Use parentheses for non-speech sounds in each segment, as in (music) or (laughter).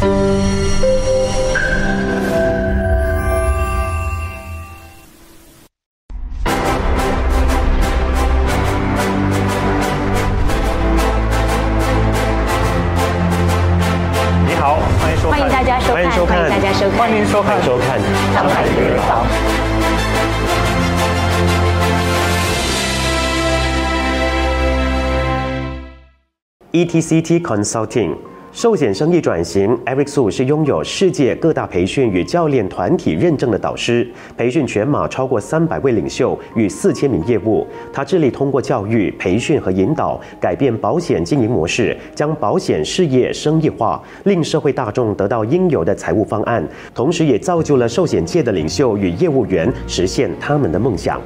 你好，欢迎收看，欢迎大家收看欢迎收看，大家收看欢迎收看，收看上海名人坊。ETCT E Consulting 寿险生意转型，Eric Su 是拥有世界各大培训与教练团体认证的导师，培训全马超过三百位领袖与四千名业务。他致力通过教育、培训和引导，改变保险经营模式，将保险事业生意化，令社会大众得到应有的财务方案，同时也造就了寿险界的领袖与业务员实现他们的梦想。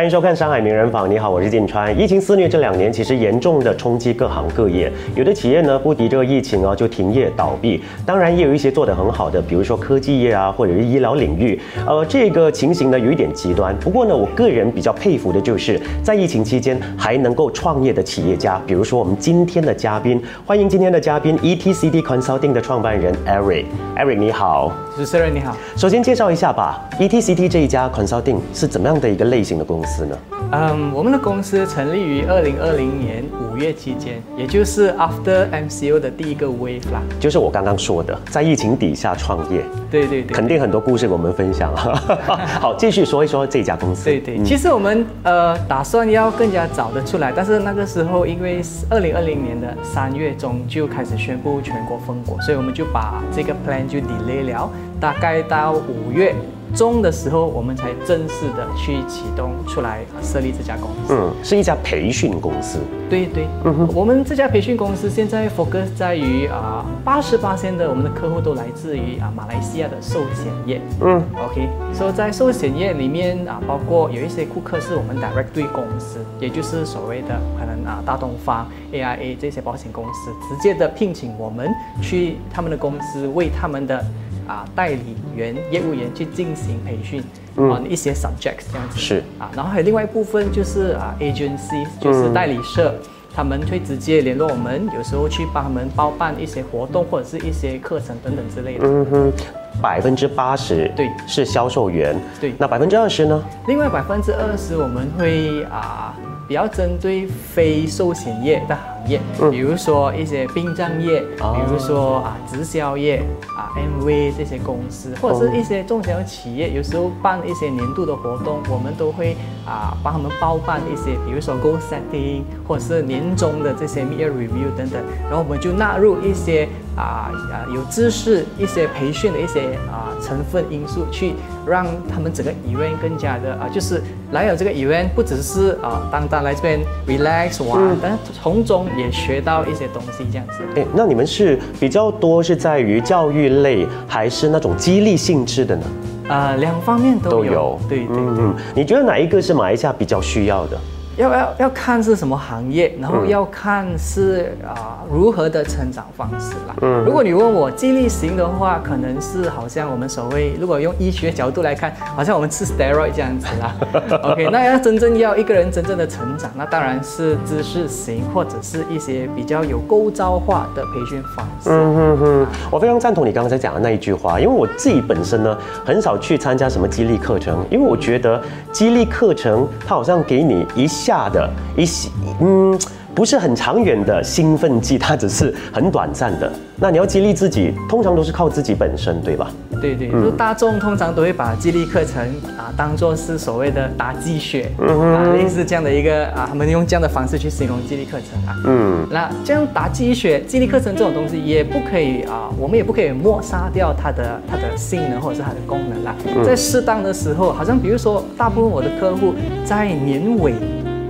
欢迎收看《上海名人坊》，你好，我是晋川。疫情肆虐这两年，其实严重的冲击各行各业，有的企业呢不敌这个疫情啊，就停业倒闭。当然，也有一些做得很好的，比如说科技业啊，或者是医疗领域。呃，这个情形呢有一点极端。不过呢，我个人比较佩服的就是在疫情期间还能够创业的企业家，比如说我们今天的嘉宾，欢迎今天的嘉宾 ETCD Consulting 的创办人 Eric。Eric 你好，主持人你好，首先介绍一下吧，ETCD 这一家 Consulting 是怎么样的一个类型的公司呢？嗯，我们的公司成立于二零二零年五月期间，也就是 after MCO 的第一个 wave 啦。就是我刚刚说的，在疫情底下创业，对对对，肯定很多故事跟我们分享啊。(laughs) 好，继续说一说这家公司。对对，嗯其实我们呃打算要更加早的出来，但是那个时候因为二零二零年的三月中就开始宣布全国封国，所以我们就把这个 plan 就 delay 了，大概到五月中的时候，我们才正式的去启动出来呃设立这家公司。嗯，是一家培训公司。对对，嗯哼我们这家培训公司现在 focus 在于啊，八十八的我们的客户都来自于啊马来西亚的寿险业。嗯，OK，所以在寿险业里面啊，包括有一些顾客是我们 direct 对公司，也就是所谓的可能啊大东方、AIA 这些保险公司直接的聘请我们去他们的公司为他们的啊代理员、业务员去进行培训。啊，一些 subjects 这样子是啊，然后还有另外一部分就是啊 agency，就是代理社。他们会直接联络我们，有时候去帮他们包办一些活动或者是一些课程等等之类的。嗯哼，百分之八十对是销售员。对那百分之二十呢？另外百分之二十我们会啊比较针对非寿险业的行业，比如说一些殡葬业，哦比如说啊直销业啊 MV 这些公司，或者是一些中小企业，有时候办一些年度的活动，我们都会啊帮他们包办一些，比如说 goal setting 或者是年终的这些 mid year review 等等，然后我们就纳入一些啊啊有知识、一些培训的一些啊成分因素，去让他们整个 event 更加的啊，就是来了这个 event 不只是啊单单来这边 relax 玩，但是从中也学到一些东西这样子。哎，那你们是比较多是在于教育类，还是那种激励性质的呢？啊，两方面都有，对对嗯嗯，你觉得哪一个是马来西亚比较需要的？要要要看是什么行业，然后要看是啊、如何的成长方式啦。嗯如果你问我激励型的话，可能是好像我们所谓，如果用医学角度来看，(laughs) 好像我们吃 steroid 这样子啦。(laughs) OK，那要真正要一个人真正的成长，那当然是知识型或者是一些比较有构造化的培训方式。嗯哼哼，我非常赞同你刚才讲的那一句话，因为我自己本身呢很少去参加什么激励课程，因为我觉得激励课程它好像给你一下的一些嗯。不是很长远的兴奋剂，它只是很短暂的。那你要激励自己，通常都是靠自己本身，对吧？对对，就大众通常都会把激励课程啊当做是所谓的打鸡血，啊类似这样的一个啊，他们用这样的方式去形容激励课程啊。嗯，那这样打鸡血，激励课程这种东西也不可以啊，我们也不可以抹杀掉它的它的性能或者是它的功能啦。在适当的时候，好像比如说，大部分我的客户在年尾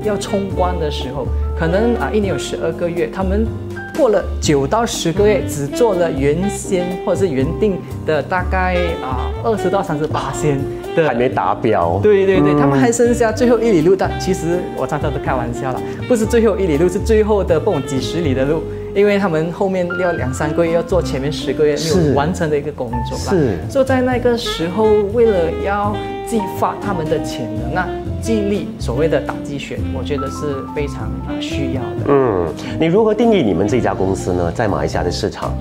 要冲关的时候，可能啊一年有十二个月，他们过了九到十个月，只做了原先或者是原定的大概啊二十到三十八先的还没达标。对对对，嗯他们还剩下最后一里路，但其实我常常都开玩笑了，不是最后一里路，是最后的不懂几十里的路，因为他们后面要两三个月要做前面十个月没有完成的一个工作啦。是所以在那个时候，为了要激发他们的潜能，啊激励所谓的打鸡血，我觉得是非常啊需要的。嗯，你如何定义你们这家公司呢？在马来西亚的市场？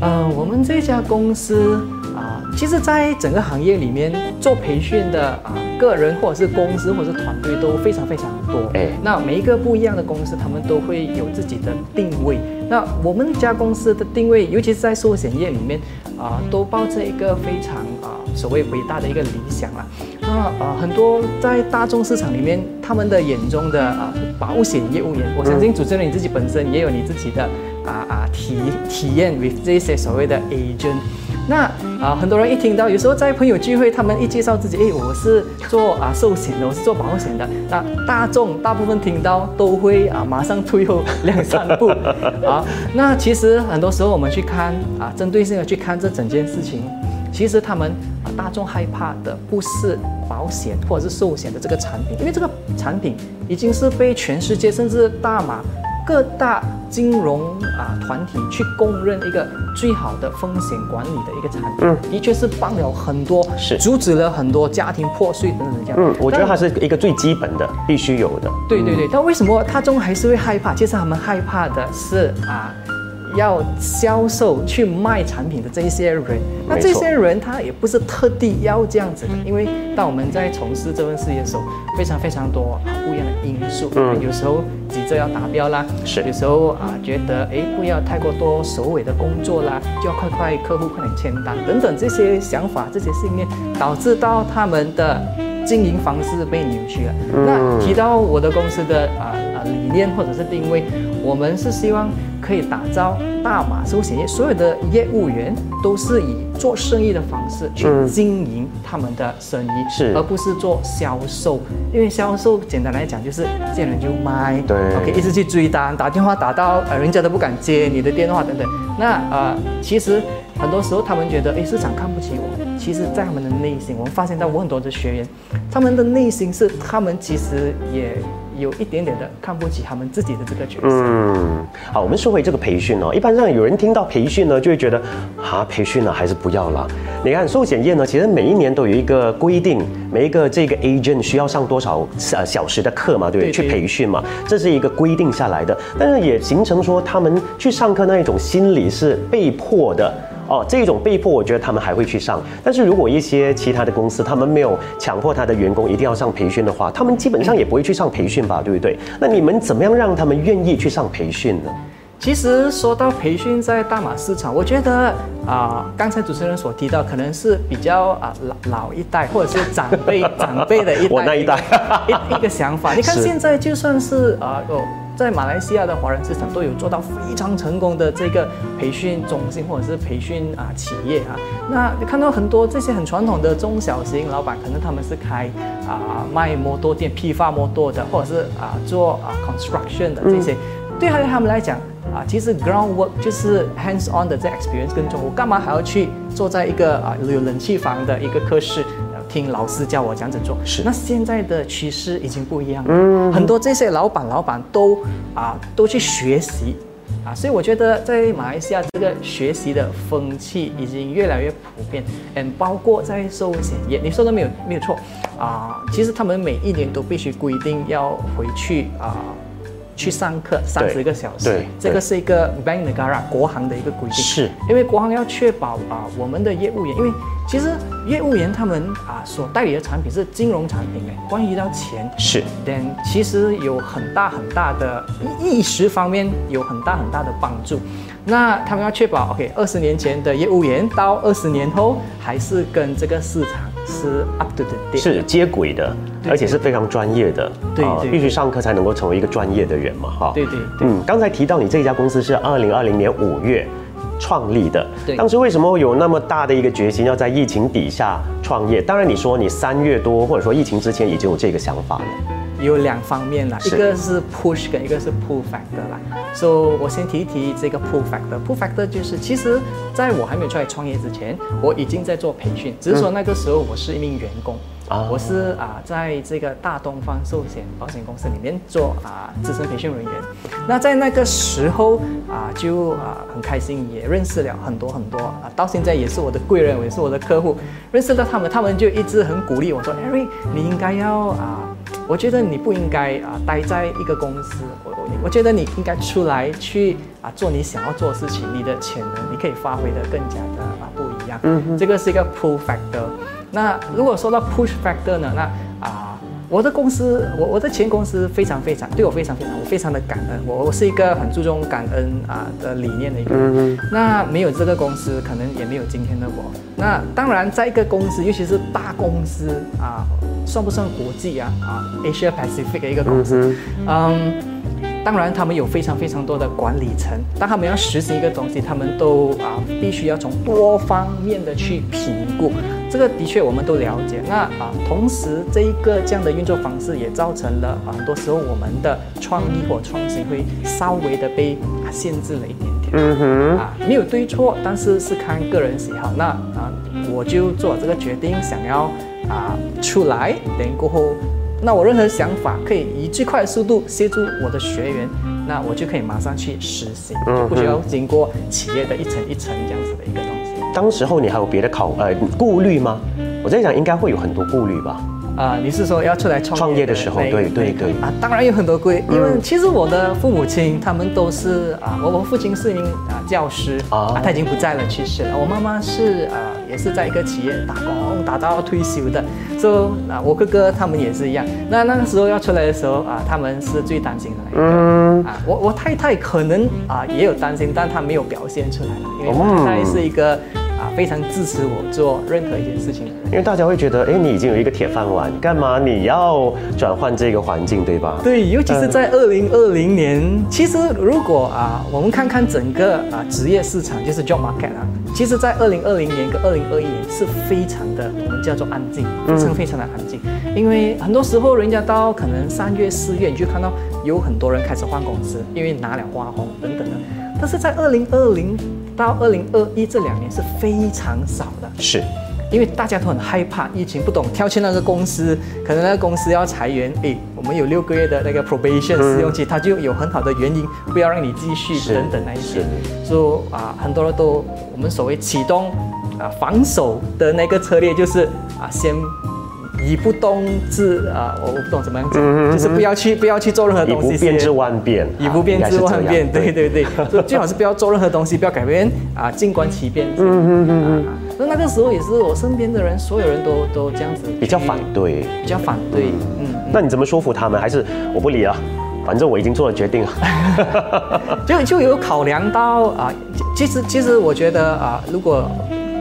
呃，我们这家公司啊，其实，在整个行业里面做培训的啊，个人或者是公司或者是团队都非常非常多。哎，那每一个不一样的公司，他们都会有自己的定位。那我们家公司的定位，尤其是在寿险业里面啊，都抱着一个非常啊所谓伟大的一个理想啦。那啊，很多在大众市场里面，他们的眼中的啊保险业务员，我相信主持人你自己本身也有你自己的。啊啊体体验 with 这些所谓的 agent，那啊很多人一听到，有时候在朋友聚会，他们一介绍自己，哎，我是做啊寿险的，我是做保险的，那大众大部分听到都会啊马上退后两三步 (laughs) 啊。那其实很多时候我们去看啊，针对性的去看这整件事情，其实他们啊大众害怕的不是保险或者是寿险的这个产品，因为这个产品已经是被全世界甚至大马。各大金融啊团体去公认一个最好的风险管理的一个产品，嗯，的确是帮了很多，是阻止了很多家庭破碎等等这样。嗯，我觉得它是一个最基本的，必须有的。对对对，但为什么他终还是会害怕？其实他们害怕的是啊。要销售去卖产品的这一些人，那这些人他也不是特地要这样子的，因为当我们在从事这份事业的时候，非常非常多啊不一样的因素，嗯，有时候急着要达标啦，是，有时候啊觉得哎不要太过多首尾的工作啦，就要快快客户快点签单等等这些想法这些信念，导致到他们的经营方式被扭曲了。那提到我的公司的啊啊理念或者是定位，我们是希望。可以打造大马寿险业所有的业务员都是以做生意的方式去经营他们的生意，是而不是做销售。因为销售简单来讲就是见人就卖，对，OK，一直去追单，打电话打到呃人家都不敢接你的电话等等。那呃，其实很多时候他们觉得哎市场看不起我，其实在他们的内心，我们发现到我很多的学员，他们的内心是他们其实也。有一点点的看不起他们自己的这个角色。嗯，好，我们说回这个培训哦。一般上有人听到培训呢，就会觉得，啊，培训呢还是不要了。你看寿险业呢，其实每一年都有一个规定，每一个这个 agent 需要上多少呃小时的课嘛，对不对？去培训嘛，这是一个规定下来的。但是也形成说，他们去上课那一种心理是被迫的。哦，这种被迫，我觉得他们还会去上。但是如果一些其他的公司，他们没有强迫他的员工一定要上培训的话，他们基本上也不会去上培训吧，对不对？那你们怎么样让他们愿意去上培训呢？其实说到培训，在大马市场，我觉得啊，刚才主持人所提到，可能是比较啊老老一代或者是长辈长辈的一代，(laughs) 我那一代一一个想法。你看现在就算是啊哦。在马来西亚的华人市场都有做到非常成功的这个培训中心或者是培训啊企业啊，那你看到很多这些很传统的中小型老板，可能他们是开啊卖摩托店批发摩托的，或者是啊做啊 construction 的这些，对他们来讲啊，其实 ground work 就是 hands on 的这 experience 更重，我干嘛还要去坐在一个啊有冷气房的一个科室？听老师教我这样子做，是。那现在的趋势已经不一样了，嗯，很多这些老板老板都啊都去学习，啊，所以我觉得在马来西亚这个学习的风气已经越来越普遍，嗯，包括在寿险业，你说的没有没有错，啊，其实他们每一年都必须规定要回去啊。去上课三十个小时，对，这个是一个 Bank Negara 国行的一个规定，是。因为国行要确保啊我们的业务员，因为其实业务员他们啊所代理的产品是金融产品诶，关于到钱是，then 其实有很大很大的意识方面有很大很大的帮助。那他们要确保，OK，二十年前的业务员到二十年后还是跟这个市场是 up to date，是接轨的，而且是非常专业的，对，必须上课才能够成为一个专业的人嘛，哈，对对，嗯，刚才提到你这家公司是二零二零年五月创立的，对，当时为什么有那么大的一个决心要在疫情底下创业？当然你说你三月多或者说疫情之前已经有这个想法了。有两方面啦，一个是 push 跟一个是 pull factor 啦。所以我先提一提这个 pull factor。pull factor 就是，其实在我还没有出来创业之前，我已经在做培训，只是说那个时候我是一名员工，我是啊在这个大东方寿险保险公司里面做啊资深培训人员。那在那个时候啊，就啊很开心，也认识了很多很多啊，到现在也是我的贵人，也是我的客户。认识到他们，他们就一直很鼓励我说：“Eric，你应该要啊。”我觉得你不应该啊待在一个公司，我我我觉得你应该出来去啊做你想要做的事情，你的潜能你可以发挥的更加的啊不一样。嗯，这个是一个 pull factor。那如果说到 push factor 呢，那啊。我的公司，我我的前公司非常非常对我非常非常，我非常的感恩。我我是一个很注重感恩啊的理念的一个人。那没有这个公司，可能也没有今天的我。那当然，在一个公司，尤其是大公司啊，算不算国际啊？啊，Asia Pacific 的一个公司，嗯。当然，他们有非常非常多的管理层，当他们要实行一个东西，他们都啊必须要从多方面的去评估。这个的确我们都了解。那啊，同时这一个这样的运作方式也造成了啊，很多时候我们的创意或创新会稍微的被啊限制了一点点。嗯哼。啊，没有对错，但是是看个人喜好。那啊，我就做这个决定，想要啊出来，等过后。那我任何想法可以以最快的速度协助我的学员，那我就可以马上去实行，不需要经过企业的一层一层这样子的一个东西。当时候你还有别的考呃顾虑吗？我在想应该会有很多顾虑吧。啊，你是说要出来创业的时候？对对对啊，当然有很多顾虑，因为其实我的父母亲他们都是啊，我我父亲是一名啊教师啊，他已经不在了，去世了。我妈妈是啊，也是在一个企业打工打到退休的。说啊，我哥哥他们也是一样。那那个时候要出来的时候啊，他们是最担心的那一个啊。我我太太可能啊也有担心，但她没有表现出来了因为我太太是一个。啊，非常支持我做任何一件事情，因为大家会觉得，哎，你已经有一个铁饭碗，干嘛你要转换这个环境，对吧？对，尤其是在二零二零年，其实如果啊，我们看看整个啊职业市场，就是 job market 啊，其实，在二零二零年跟二零二一年是非常的，我们叫做安静，非常非常的安静，因为很多时候人家到可能三月四月，你就看到有很多人开始换公司，因为拿了花红等等的，但是在二零二零。到二零二一这两年是非常少的，是，因为大家都很害怕疫情，不懂跳去那个公司，可能那个公司要裁员，哎，我们有六个月的那个 probation 试用期，它就有很好的原因不要让你继续等等那一些，说啊，很多人都我们所谓启动啊防守的那个策略就是啊先。以不动治啊，我我不懂怎么样讲，就是不要去不要去做任何东西。以不变之万变，以不变之万变，对对对，最好是不要做任何东西，不要改变啊，静观其变。嗯嗯嗯嗯。所以那个时候也是我身边的人，所有人都都这样子，比较反对，比较反对。嗯。那你怎么说服他们？还是我不理了，反正我已经做了决定了。就就有考量到啊，其实其实我觉得啊，如果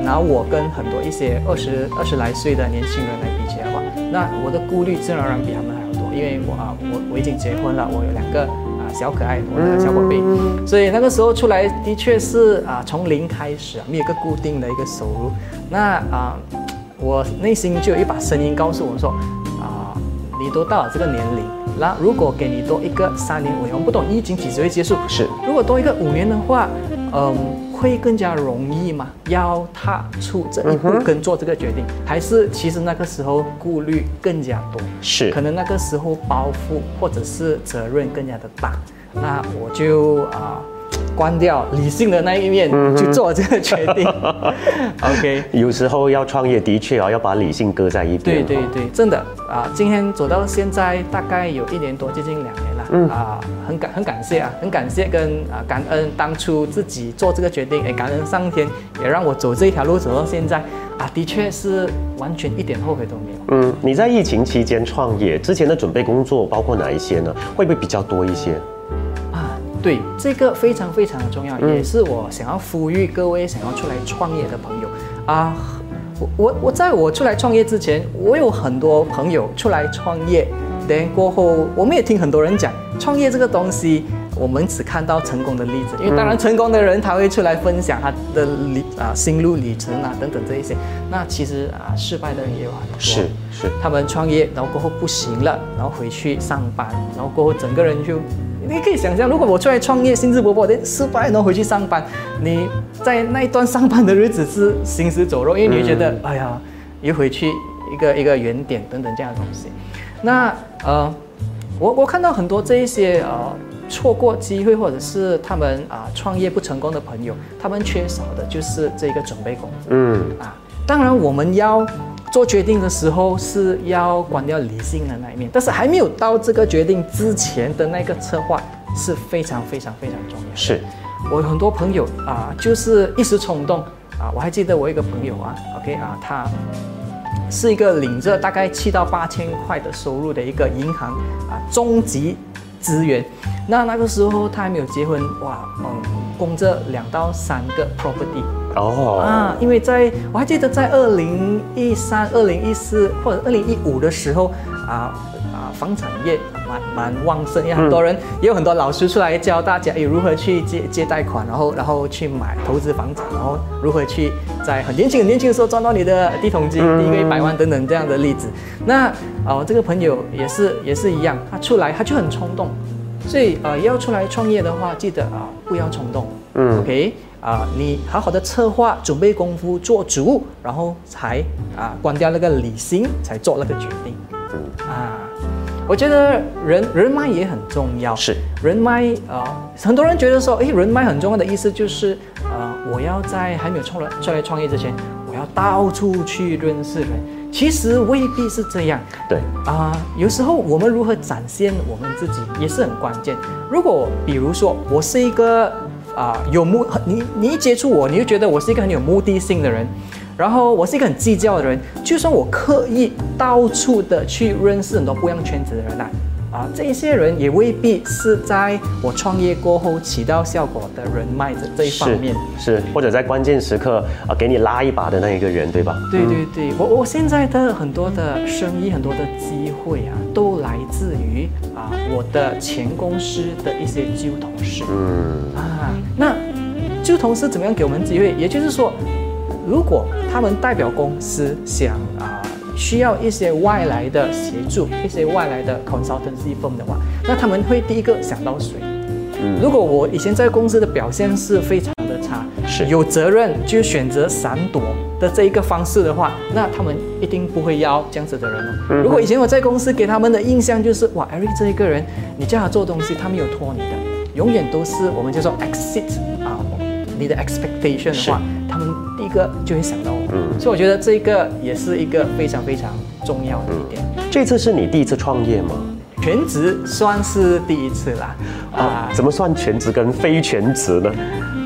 拿我跟很多一些二十二十来岁的年轻人来比起来的话。那我的顾虑自然而然比他们还要多，因为我啊，我我已经结婚了，我有两个啊小可爱，我的小宝贝，所以那个时候出来的确是啊从零开始，没有一个固定的一个收入。那啊，我内心就有一把声音告诉我说，啊，你都到了这个年龄，那如果给你多一个三年五年，我不懂疫情几时会结束，是，如果多一个五年的话，嗯。会更加容易吗？要踏出这一步跟做这个决定，还是其实那个时候顾虑更加多？是，可能那个时候包袱或者是责任更加的大。那我就啊。关掉理性的那一面，去做这个决定。(laughs) OK，有时候要创业，的确啊，要把理性搁在一边。对对对，真的啊，今天走到现在大概有一年多，接近两年了。嗯啊，很感很感谢啊，很感谢跟啊感恩当初自己做这个决定，也感恩上天也让我走这一条路走到现在啊，的确是完全一点后悔都没有。嗯，你在疫情期间创业之前的准备工作包括哪一些呢？会不会比较多一些？啊对这个非常非常的重要，也是我想要呼吁各位想要出来创业的朋友啊！我我我在我出来创业之前，我有很多朋友出来创业，等过后我们也听很多人讲创业这个东西，我们只看到成功的例子，因为当然成功的人他会出来分享他的里啊心路历程啊等等这一些，那其实啊失败的人也有很多，是是，他们创业然后过后不行了，然后回去上班，然后过后整个人就。你可以想象，如果我出来创业，兴致勃勃的失败，然后回去上班，你在那一段上班的日子是行尸走肉，因为你会觉得，哎呀，又回去一个一个原点等等这样的东西。那呃，我我看到很多这一些呃错过机会或者是他们啊创业不成功的朋友，他们缺少的就是这个准备工作。嗯啊，当然我们要。做决定的时候是要关掉理性的那一面，但是还没有到这个决定之前的那个策划是非常非常非常重要。是，我有很多朋友啊，就是一时冲动啊，我还记得我一个朋友啊，OK 啊，他是一个领着大概七到八千块的收入的一个银行啊中级职员，那那个时候他还没有结婚，哇，嗯，供着两到三个 property。哦，啊，因为在我还记得在二零一三、二零一四或者二零一五的时候，啊啊，房产业蛮蛮旺盛，也很多人也有很多老师出来教大家，诶如何去借借贷款，然后然后去买投资房产，然后如何去在很年轻很年轻的时候赚到你的第一桶金，第一个一百万等等这样的例子。那啊，我这个朋友也是也是一样，他出来他就很冲动，所以呃要出来创业的话，记得啊不要冲动，嗯，OK。啊，你好好的策划、准备功夫做足，然后才啊关掉那个理性，才做那个决定。嗯啊，我觉得人人脉也很重要。是人脉啊，很多人觉得说，哎，人脉很重要的意思就是，呃，我要在还没有创来创业之前，我要到处去认识人。其实未必是这样。对啊，有时候我们如何展现我们自己也是很关键。如果比如说我是一个。啊，有目你你一接触我，你就觉得我是一个很有目的性的人，然后我是一个很计较的人。就算我刻意到处的去认识很多不一样圈子的人啊，啊，这些人也未必是在我创业过后起到效果的人脉的这一方面，是或者在关键时刻啊给你拉一把的那一个人，对吧？对对对，我我现在的很多的生意，很多的机会啊，都来自于啊我的前公司的一些旧同事，嗯啊。那旧同事怎么样给我们机会？也就是说，如果他们代表公司想啊需要一些外来的协助，一些外来的 consultancy firm 的话，那他们会第一个想到谁？嗯，如果我以前在公司的表现是非常的差，是有责任就选择闪躲的这一个方式的话，那他们一定不会要这样子的人哦。如果以前我在公司给他们的印象就是哇，Eric 这一个人，你叫他做东西，他没有拖你的。永远都是我们叫做 exit 啊，你的 expectation 的话，他们第一个就会想到我。嗯，所以我觉得这个也是一个非常非常重要的一点。这次是你第一次创业吗？全职算是第一次啦。啊，怎么算全职跟非全职呢？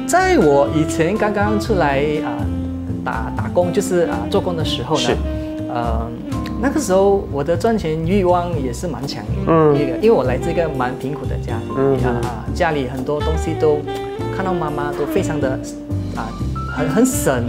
在我以前刚刚出来啊打打工，就是啊做工的时候呢，呃。那个时候我的赚钱欲望也是蛮强烈的，一个，因为我来自一个蛮贫苦的家庭啊，家里很多东西都看到妈妈都非常的啊，很很省，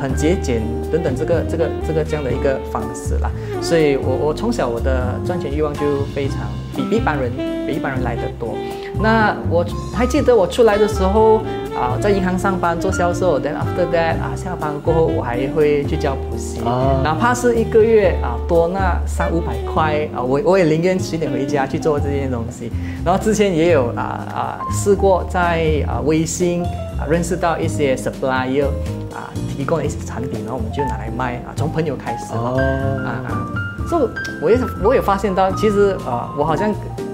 很节俭等等，这个这个这个这样的一个方式啦，所以我我从小我的赚钱欲望就非常比一般人比一般人来的多。那我还记得我出来的时候。啊，在银行上班做销售，then after that 啊，下班过后我还会去教补习，哪怕是一个月啊多那三五百块啊，我我也宁愿迟点回家去做这件东西。然后之前也有啊啊试过在啊微信啊认识到一些 supplier 啊提供的一些产品，然后我们就拿来卖啊，从朋友开始啊啊，所以我也我也发现到，其实啊我好像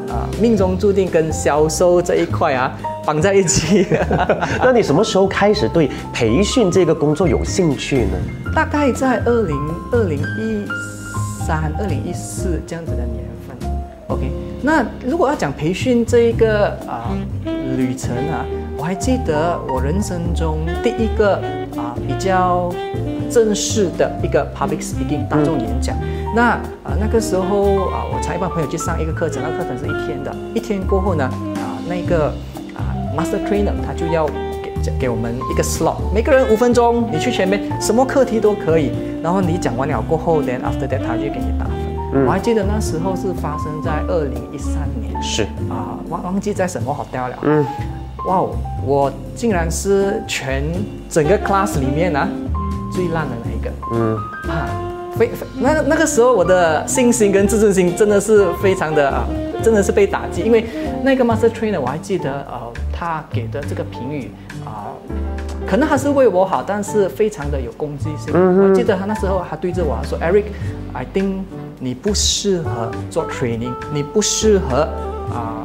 啊命中注定跟销售这一块啊。绑在一起。(laughs) 那你什么时候开始对培训这个工作有兴趣呢？大概在二零二零一三、二零一四这样子的年份。OK，那如果要讲培训这一个啊旅程啊，我还记得我人生中第一个啊比较正式的一个 public speaking 大众演讲。那啊那个时候啊，我才一帮朋友去上一个课程，那课程是一天的。一天过后呢，啊那个。Master Trainer 他就要给给我们一个 slot，每个人五分钟，你去前面什么课题都可以。然后你讲完了过后，then after that 他就给你打分。我还记得那时候是发生在二零一三年，是啊，忘忘记在什么 hotel 了。嗯，哇哦，我竟然是全整个 class 里面呢最烂的那一个。嗯，啊，非非那那个时候我的信心跟自尊心真的是非常的啊，真的是被打击，因为那个 Master Trainer 我还记得呃。他给的这个评语啊，可能还是为我好，但是非常的有攻击性。我记得他那时候还对着我说：“Eric，I think 你不适合做 training，你不适合啊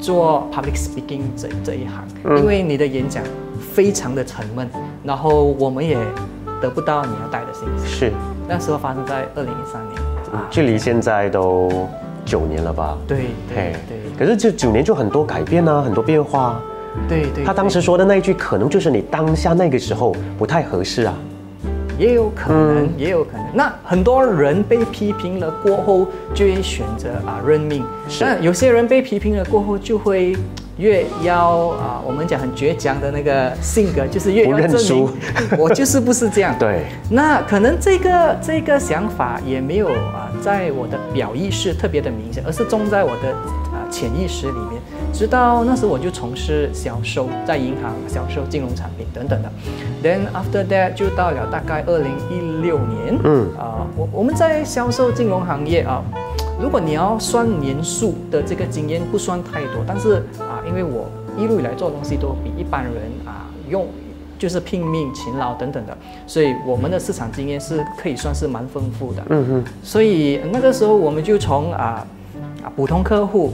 做 public speaking 这这一行，因为你的演讲非常的沉闷，然后我们也得不到你要带的信息。是，那时候发生在二零一三年啊，距离现在都九年了吧？对对嘿对可是这九年就很多改变啊，很多变化。对对，他当时说的那一句，可能就是你当下那个时候不太合适啊。也有可能，也有可能。那很多人被批评了过后，就会选择啊认命。是但有些人被批评了过后，就会越要啊，我们讲很倔强的那个性格，就是越要证明输 (laughs) 我就是不是这样。对，那可能这个这个想法也没有啊，在我的表意识特别的明显，而是种在我的啊潜意识里面。直到那时我就从事销售，在银行销售金融产品等等的。Then after that 就到了大概二零一六年，嗯啊、我我们在销售金融行业啊。如果你要算年数的这个经验不算太多，但是啊，因为我一路以来做东西都比一般人啊用就是拼命、勤劳等等的，所以我们的市场经验是可以算是蛮丰富的。嗯哼，所以那个时候我们就从啊啊普通客户。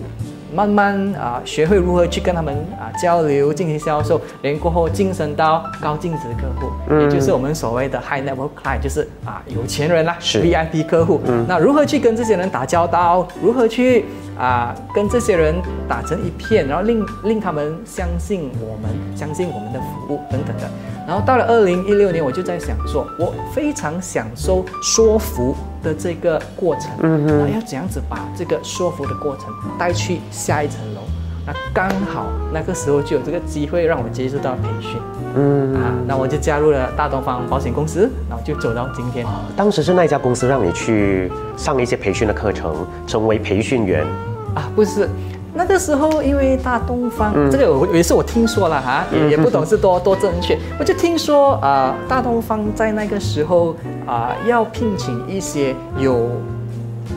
慢慢啊，学会如何去跟他们啊交流，进行销售，连过后晋升到高净值客户，嗯也就是我们所谓的 high net worth client，就是啊有钱人啦，是 VIP 客户。那如何去跟这些人打交道？如何去啊跟这些人打成一片，然后令令他们相信我们，相信我们的服务等等的。然后到了二零一六年，我就在想说，我非常享受说服的这个过程，嗯哼，要怎样子把这个说服的过程带去下一层楼？那刚好那个时候就有这个机会让我接触到培训，嗯，啊，那我就加入了大东方保险公司，然后就走到今天。当时是那家公司让你去上一些培训的课程，成为培训员。啊，不是，那个时候因为大东方、这个我也是我听说了哈，也也不懂是多多正确，我就听说啊、大东方在那个时候啊、要聘请一些有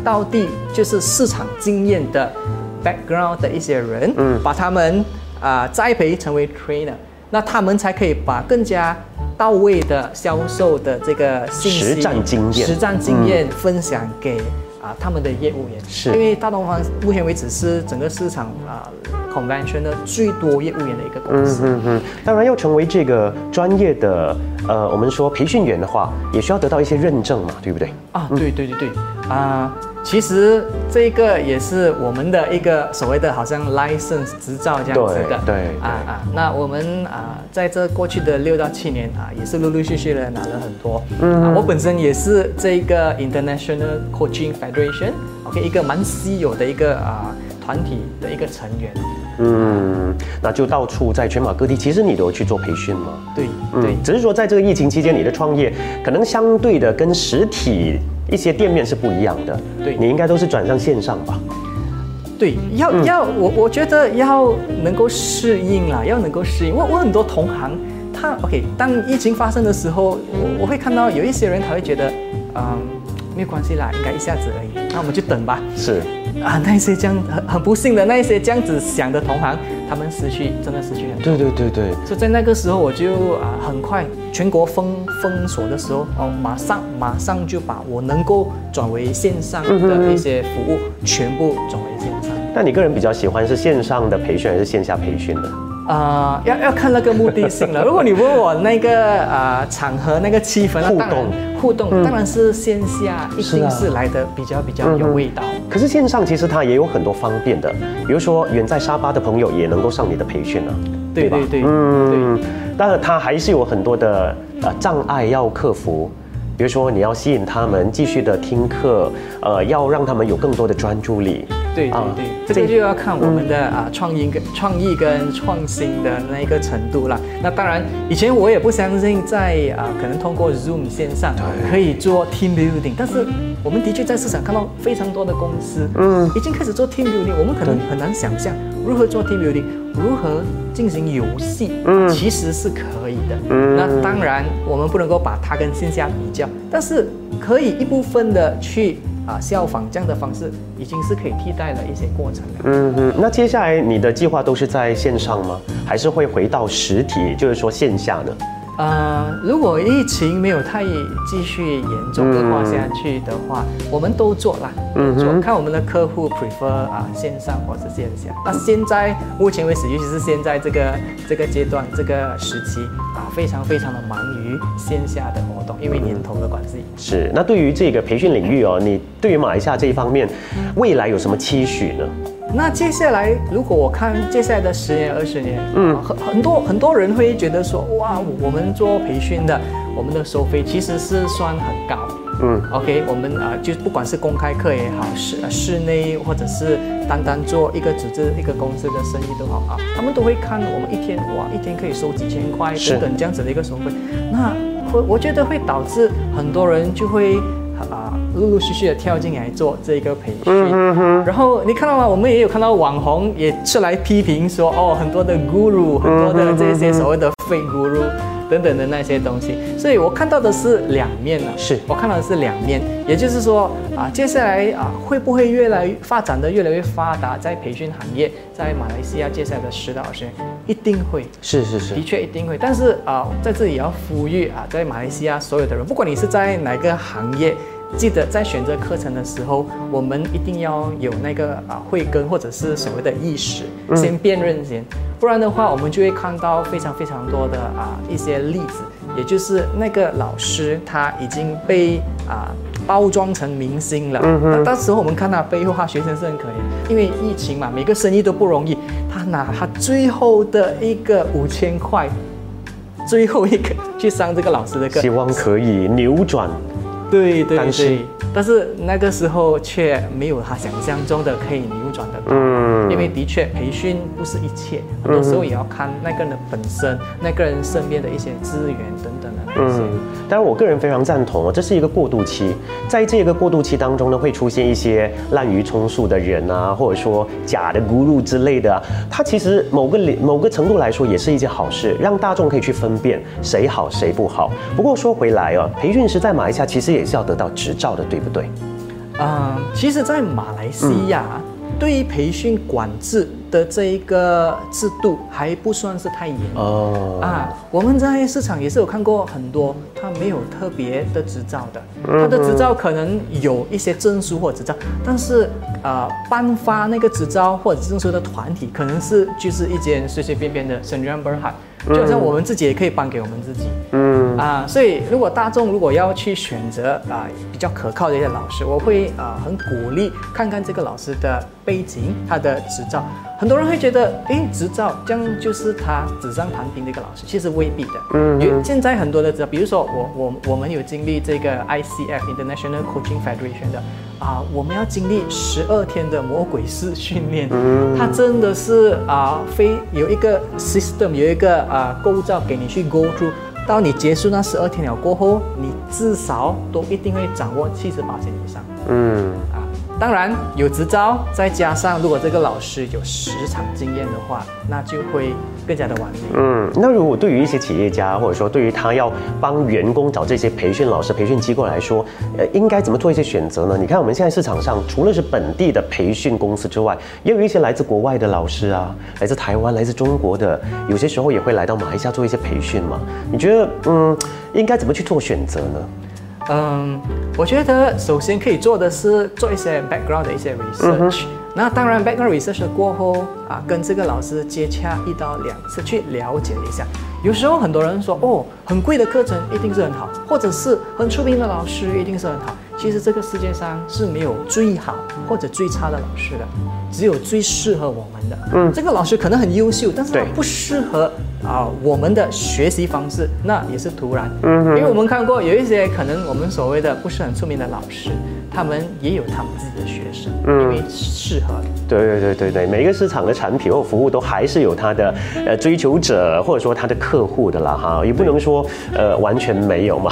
到地就是市场经验的 background 的一些人，嗯，把他们啊、栽培成为 trainer，那他们才可以把更加到位的销售的这个信息、实战经验。实战经验分享给啊他们的业务员。是因为大东方目前为止是整个市场啊 convention 的最多业务员的一个公司。嗯嗯，当然要成为这个专业的呃，我们说培训员的话，也需要得到一些认证嘛，对不对？啊，对对对对，啊、其实这个也是我们的一个所谓的好像 license 执照这样子的，对对啊啊，那我们啊、在这过去的六到七年啊，也是陆陆续续的拿了很多，嗯、啊，我本身也是这个 International Coaching Federation，OK，、一个蛮稀有的一个啊、团体的一个成员，嗯，那就到处在全马各地，其实你都有去做培训嘛。对对。嗯，只是说在这个疫情期间，你的创业可能相对的跟实体一些店面是不一样的。对你应该都是转向线上吧？对，要、要我我觉得要能够适应啦，要能够适应。我我很多同行，他 OK，当疫情发生的时候，我我会看到有一些人他会觉得，嗯，没有关系啦，应该一下子而已，那我们就等吧。是，啊，那一些这样很很不幸的那一些这样子想的同行，他们失去真的失去很多。对对对对。所以在那个时候，我就啊很快全国封封锁的时候，哦，马上马上就把我能够转为线上的一些服务全部转为线上。那你个人比较喜欢是线上的培训还是线下培训呢？啊、要要看那个目的性了。(laughs) 如果你问我那个啊、场合那个气氛，互动互动、当然是线下一定是来的比较比较有味道。可是线上其实它也有很多方便的，比如说远在沙巴的朋友也能够上你的培训啊，吧对对对嗯，但是他还是有很多的呃障碍要克服，比如说你要吸引他们继续的听课，呃，要让他们有更多的专注力。对对啊对，这个就要看我们的啊创意跟创意跟创新的那一个程度了。那当然，以前我也不相信在啊可能通过 Zoom 线上可以做 team building，但是我们的确在市场看到非常多的公司，嗯，已经开始做 team building，我们可能很难想象如何做 team building，如何进行游戏，嗯，其实是可以的。嗯，那当然我们不能够把它跟线下比较，但是可以一部分的去。啊，效仿这样的方式已经是可以替代了一些过程了。嗯哼，那接下来你的计划都是在线上吗？还是会回到实体，就是说线下呢？呃，如果疫情没有太继续严重恶化下去的话，我们都做啦，嗯做看我们的客户 prefer 啊线上或者线下。那现在目前为止，尤其是现在这个这个阶段这个时期啊，非常非常的忙于线下的活动，因为年头的关系。是。那对于这个培训领域哦，你对于马来西亚这一方面，未来有什么期许呢？那接下来，如果我看接下来的十年、二十年，嗯，很很多很多人会觉得说，哇，我们做培训的，我们的收费其实是算很高。嗯，OK，我们啊、就不管是公开课也好，室呃室内或者是单单做一个组织、一个公司的生意都好啊，他们都会看我们一天哇，一天可以收几千块是等等这样子的一个收费。那会我觉得会导致很多人就会啊陆陆续续的跳进来做这个培训。然后你看到吗？我们也有看到网红也出来批评说，哦，很多的 guru，很多的这些所谓的 fake guru 等等的那些东西。所以我看到的是两面呢、是我看到的是两面，也就是说啊，接下来啊会不会越来越发展的越来越发达，在培训行业，在马来西亚接下来的十到二十年，一定会。是是是的。确一定会，但是啊、在这里也要呼吁啊，在马来西亚所有的人，不管你是在哪个行业，记得在选择课程的时候，我们一定要有那个啊慧根或者是所谓的意识，先辨认先，不然的话，我们就会看到非常非常多的啊一些例子，也就是那个老师他已经被啊。包装成明星了，那到时候我们看他背后，他学生是很可怜，因为疫情嘛，每个生意都不容易，他拿他最后的一个五千块，最后一个去上这个老师的课，希望可以扭转。对对但是对，但是那个时候却没有他想象中的可以扭转的到，嗯。因为的确培训不是一切，很多时候也要看那个人的本身，那个人身边的一些资源等等的那些。嗯，当然我个人非常赞同哦，这是一个过渡期，在这个过渡期当中呢，会出现一些滥竽充数的人啊，或者说假的 guru 之类的啊，它其实某个里某个程度来说也是一件好事，让大众可以去分辨谁好谁不好。不过说回来哦，培训师在马来西亚其实也是要得到执照的，对不对？嗯，其实，在马来西亚，对于培训管制的这一个制度还不算是太严。哦，啊，我们在市场也是有看过很多，他没有特别的执照的，他的执照可能有一些证书或执照，但是呃，颁发那个执照或者证书的团体，可能是就是一间随随便便的 e Berhad，就好像我们自己也可以颁给我们自己。嗯，啊，所以如果大众如果要去选择啊比较可靠的一些老师，我会啊很鼓励看看这个老师的背景，他的执照。很多人会觉得，诶，执照这样就是他纸上谈兵的一个老师，其实未必的。嗯因为现在很多的执照，比如说我我我们有经历这个 ICF International Coaching Federation 的啊，我们要经历十二天的魔鬼式训练，嗯它真的是啊非有一个 system 有一个啊构造给你去 go through。到你结束那十二天了过后，你至少都一定会掌握七十八以上嗯，啊。当然有执照，再加上如果这个老师有实场经验的话，那就会更加的完美。嗯，那如果对于一些企业家，或者说对于他要帮员工找这些培训老师、培训机构来说，呃，应该怎么做一些选择呢？你看我们现在市场上，除了是本地的培训公司之外，也有一些来自国外的老师啊，来自台湾、来自中国的，有些时候也会来到马来西亚做一些培训嘛。你觉得，嗯，应该怎么去做选择呢？嗯，我觉得首先可以做的是做一些 background 的一些 research。那当然，background research 的过后啊，跟这个老师接洽一到两次，去了解一下。有时候很多人说，哦，很贵的课程一定是很好，或者是很出名的老师一定是很好。其实这个世界上是没有最好或者最差的老师的，只有最适合我们的。嗯，这个老师可能很优秀，但是他不适合啊、我们的学习方式，那也是突然。嗯，因为我们看过有一些可能我们所谓的不是很出名的老师，他们也有他们自己的学生，因为适合。对对对对对，每个市场的产品或服务都还是有它的呃追求者或者说它的客户的啦哈，也不能说呃完全没有嘛。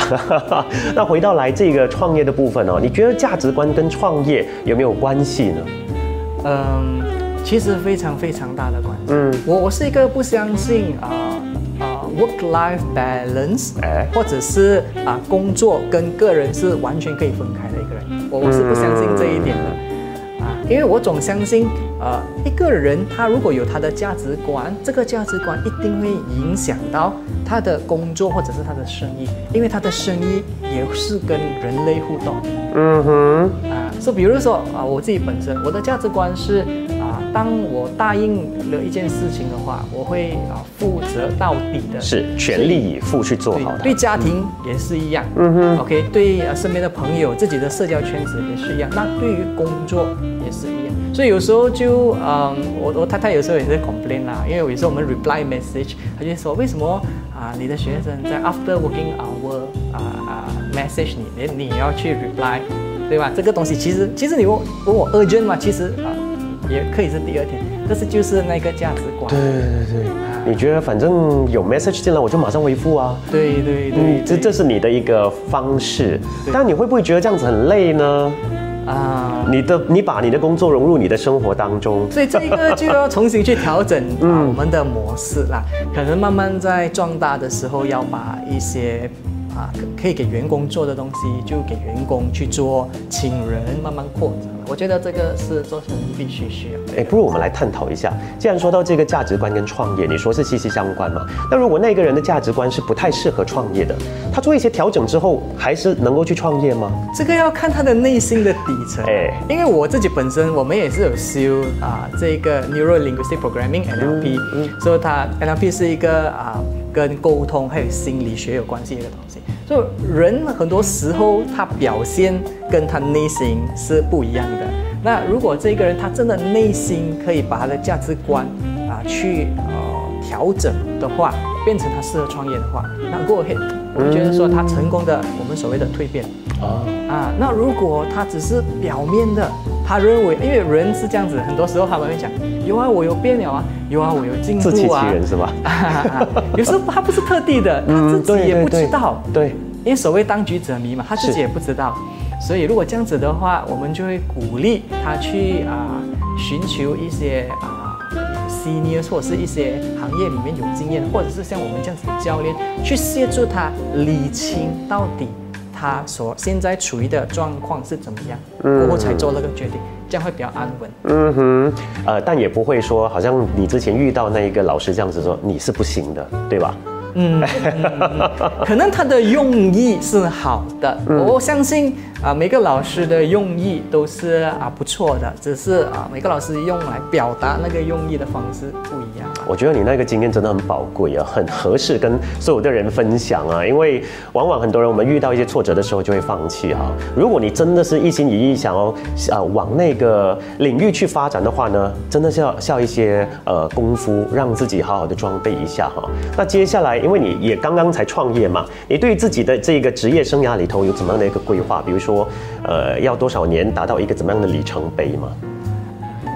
那回到来这个创业的部分哦，你觉得价值观跟创业有没有关系呢？嗯，其实非常非常大的关系。嗯我我是一个不相信啊啊、work-life balance，哎或者是啊、工作跟个人是完全可以分开的一个人。我我是不相信这一点的。啊，因为我总相信，呃，一个人他如果有他的价值观，这个价值观一定会影响到他的工作或者是他的生意，因为他的生意也是跟人类互动。嗯哼，啊，说比如说啊，我自己本身我的价值观是。当我答应了一件事情的话，我会啊负责到底的，是全力以赴去做好的。对家庭也是一样，嗯哼，OK，对身边的朋友、自己的社交圈子也是一样。那对于工作也是一样。所以有时候就嗯，我我太太有时候也是 complain 啦，因为有时候我们 reply message，她就说为什么啊你的学生在 after working hour 啊啊 message 你，连你要去 reply，对吧？这个东西其实其实你问问我 urgent 嘛，其实啊。也可以是第二天，但是就是那个价值观。对对对，你觉得反正有 message 进来，我就马上回复啊。对对对，这这是你的一个方式。但你会不会觉得这样子很累呢？啊，你的你把你的工作融入你的生活当中，所以这个就要重新去调整 (laughs) 啊我们的模式啦。可能慢慢在壮大的时候，要把一些。啊，可以给员工做的东西就给员工去做，请人慢慢扩展。我觉得这个是做成必须需要。哎，不如我们来探讨一下。既然说到这个价值观跟创业，你说是息息相关嘛？那如果那个人的价值观是不太适合创业的，他做一些调整之后，还是能够去创业吗？这个要看他的内心的底层。哎，因为我自己本身，我们也是有修啊，这个 Neuro Linguistic Programming NLP，所以它 NLP 是一个啊。跟沟通还有心理学有关系的一个东西，所以人很多时候他表现跟他内心是不一样的。那如果这个人他真的内心可以把他的价值观啊去呃调整的话，变成他适合创业的话，那过后我觉得说他成功的我们所谓的蜕变啊啊。那如果他只是表面的。他认为，因为人是这样子，很多时候他们会讲，有啊，我有变了啊，有啊，我有进步啊。自欺欺人是吧？(laughs) 有时候他不是特地的，他自己也不知道。对，因为所谓当局者迷嘛，他自己也不知道。所以如果这样子的话，我们就会鼓励他去啊，寻求一些啊，senior 或者是一些行业里面有经验，或者是像我们这样子的教练，去协助他理清到底。他所现在处于的状况是怎么样？过后才做那个决定，这样会比较安稳。嗯哼，呃，但也不会说，好像你之前遇到那一个老师这样子说你是不行的，对吧？嗯，(laughs) 可能他的用意是好的，我相信啊，每个老师的用意都是啊不错的，只是啊每个老师用来表达那个用意的方式不一样。我觉得你那个经验真的很宝贵啊，很合适跟所有的人分享啊，因为往往很多人我们遇到一些挫折的时候就会放弃哈。如果你真的是一心一意想要啊往那个领域去发展的话呢，真的是要下一些呃功夫，让自己好好的装备一下哈。那接下来。因为你也刚刚才创业嘛，你对自己的这个职业生涯里头有怎么样的一个规划？比如说，呃，要多少年达到一个怎么样的里程碑吗？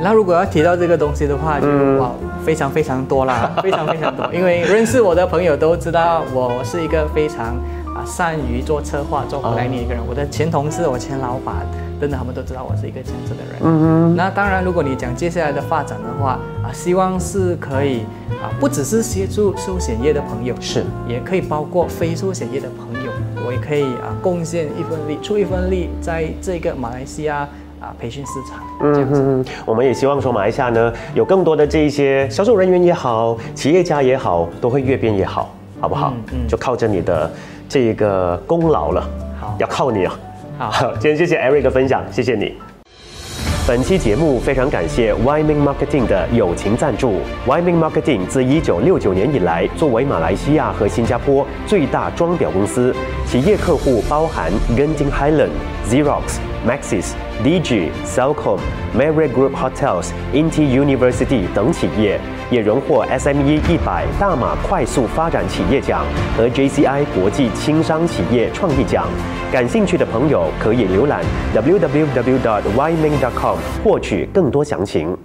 那如果要提到这个东西的话，就哇，非常 (laughs) 非常多啦，非常非常多。因为认识我的朋友都知道，我是一个非常啊善于做策划、做 planning 的一个人。我的前同事、我前老板。等等，他们都知道我是一个这样子的人。嗯哼。那当然，如果你讲接下来的发展的话，啊，希望是可以啊，不只是协助寿险业的朋友，是，也可以包括非寿险业的朋友，我也可以啊，贡献一份力，出一份力，在这个马来西亚啊培训市场。嗯哼。我们也希望说，马来西亚呢，有更多的这一些销售人员也好，企业家也好，都会越变越好，好不好？嗯。就靠着你的这个功劳了。好。要靠你啊。(laughs) 好，今天谢谢 Eric 的分享，谢谢你。本期节目非常感谢 Y Ming Marketing 的友情赞助。Y Ming Marketing 自一九六九年以来，作为马来西亚和新加坡最大装裱公司，企业客户包含 Genting Highland、Xerox、Maxis、DG、Cellcom、m a r r i o t Group Hotels、Inti University 等企业，也荣获 SME 一百大马快速发展企业奖和 JCI 国际轻商企业创意奖。感兴趣的朋友可以浏览 www.yming.com 获取更多详情。